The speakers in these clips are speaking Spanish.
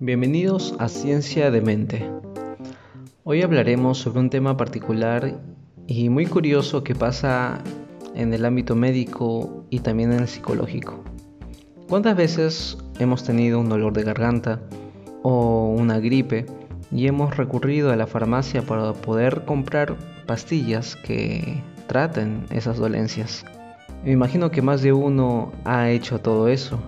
Bienvenidos a Ciencia de Mente. Hoy hablaremos sobre un tema particular y muy curioso que pasa en el ámbito médico y también en el psicológico. ¿Cuántas veces hemos tenido un dolor de garganta o una gripe y hemos recurrido a la farmacia para poder comprar pastillas que traten esas dolencias? Me imagino que más de uno ha hecho todo eso.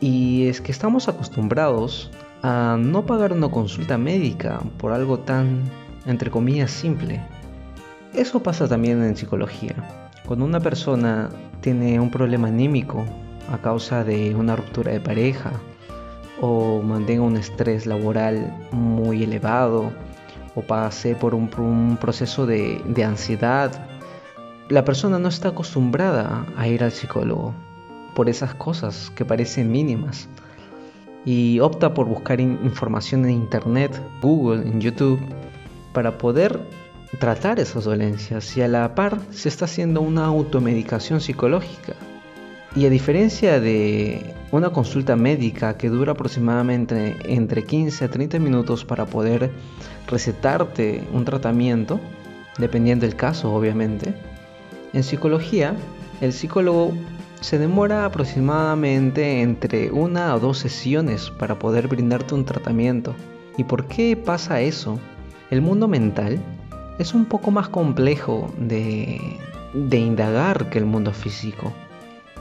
Y es que estamos acostumbrados a no pagar una consulta médica por algo tan, entre comillas, simple. Eso pasa también en psicología. Cuando una persona tiene un problema anímico a causa de una ruptura de pareja o mantenga un estrés laboral muy elevado o pase por un, proceso de, de ansiedad, la persona no está acostumbrada a ir al psicólogo por esas cosas que parecen mínimas y opta por buscar información en Internet, Google, en YouTube, para poder tratar esas dolencias y a la par se está haciendo una automedicación psicológica. Y a diferencia de una consulta médica que dura aproximadamente entre 15 a 30 minutos para poder recetarte un tratamiento, dependiendo del caso obviamente, en psicología el psicólogo se demora aproximadamente entre una o dos sesiones para poder brindarte un tratamiento. ¿Y por qué pasa eso? El mundo mental es un poco más complejo de, indagar que el mundo físico.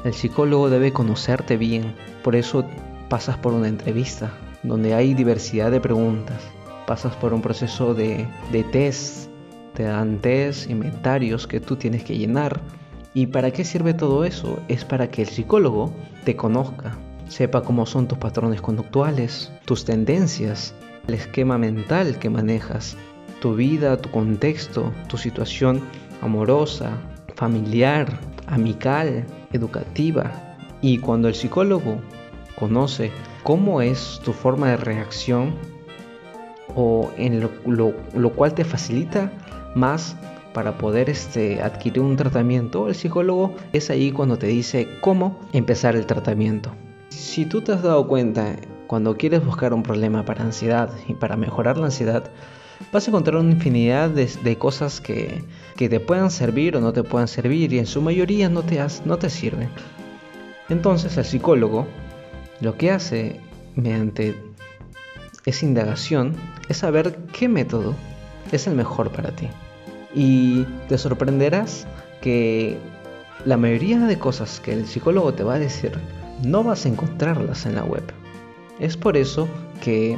El psicólogo debe conocerte bien, por eso pasas por una entrevista, donde hay diversidad de preguntas. Pasas por un proceso de, de test, te dan test, inventarios que tú tienes que llenar ¿Y para qué sirve todo eso? Es para que el psicólogo te conozca, sepa cómo son tus patrones conductuales, tus tendencias, el esquema mental que manejas, tu vida, tu contexto, tu situación amorosa, familiar, amical, educativa. Y cuando el psicólogo conoce cómo es tu forma de reacción o en lo, lo cual te facilita más para poder este, adquirir un tratamiento, el psicólogo es ahí cuando te dice cómo empezar el tratamiento. Si tú te has dado cuenta, cuando quieres buscar un problema para ansiedad y para mejorar la ansiedad, vas a encontrar una infinidad de, cosas que, te puedan servir o no te puedan servir y en su mayoría no te, no te sirven. Entonces el psicólogo lo que hace mediante esa indagación es saber qué método es el mejor para ti y te sorprenderás que la mayoría de cosas que el psicólogo te va a decir no vas a encontrarlas en la web. Es por eso que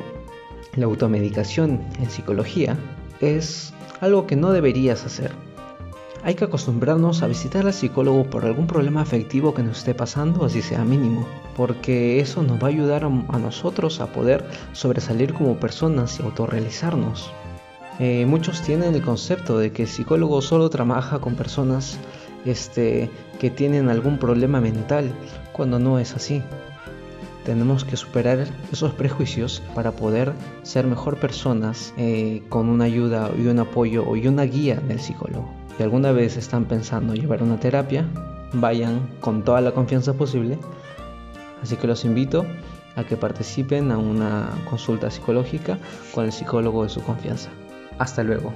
la automedicación en psicología es algo que no deberías hacer. Hay que acostumbrarnos a visitar al psicólogo por algún problema afectivo que nos esté pasando, así sea mínimo, porque eso nos va a ayudar a, nosotros a poder sobresalir como personas y autorrealizarnos. Eh, muchos tienen el concepto de que el psicólogo solo trabaja con personas este, que tienen algún problema mental, cuando no es así. Tenemos que superar esos prejuicios para poder ser mejor personas eh, con una ayuda y un apoyo y una guía del psicólogo. Si alguna vez están pensando llevar una terapia, vayan con toda la confianza posible. Así que los invito a que participen a una consulta psicológica con el psicólogo de su confianza. Hasta luego.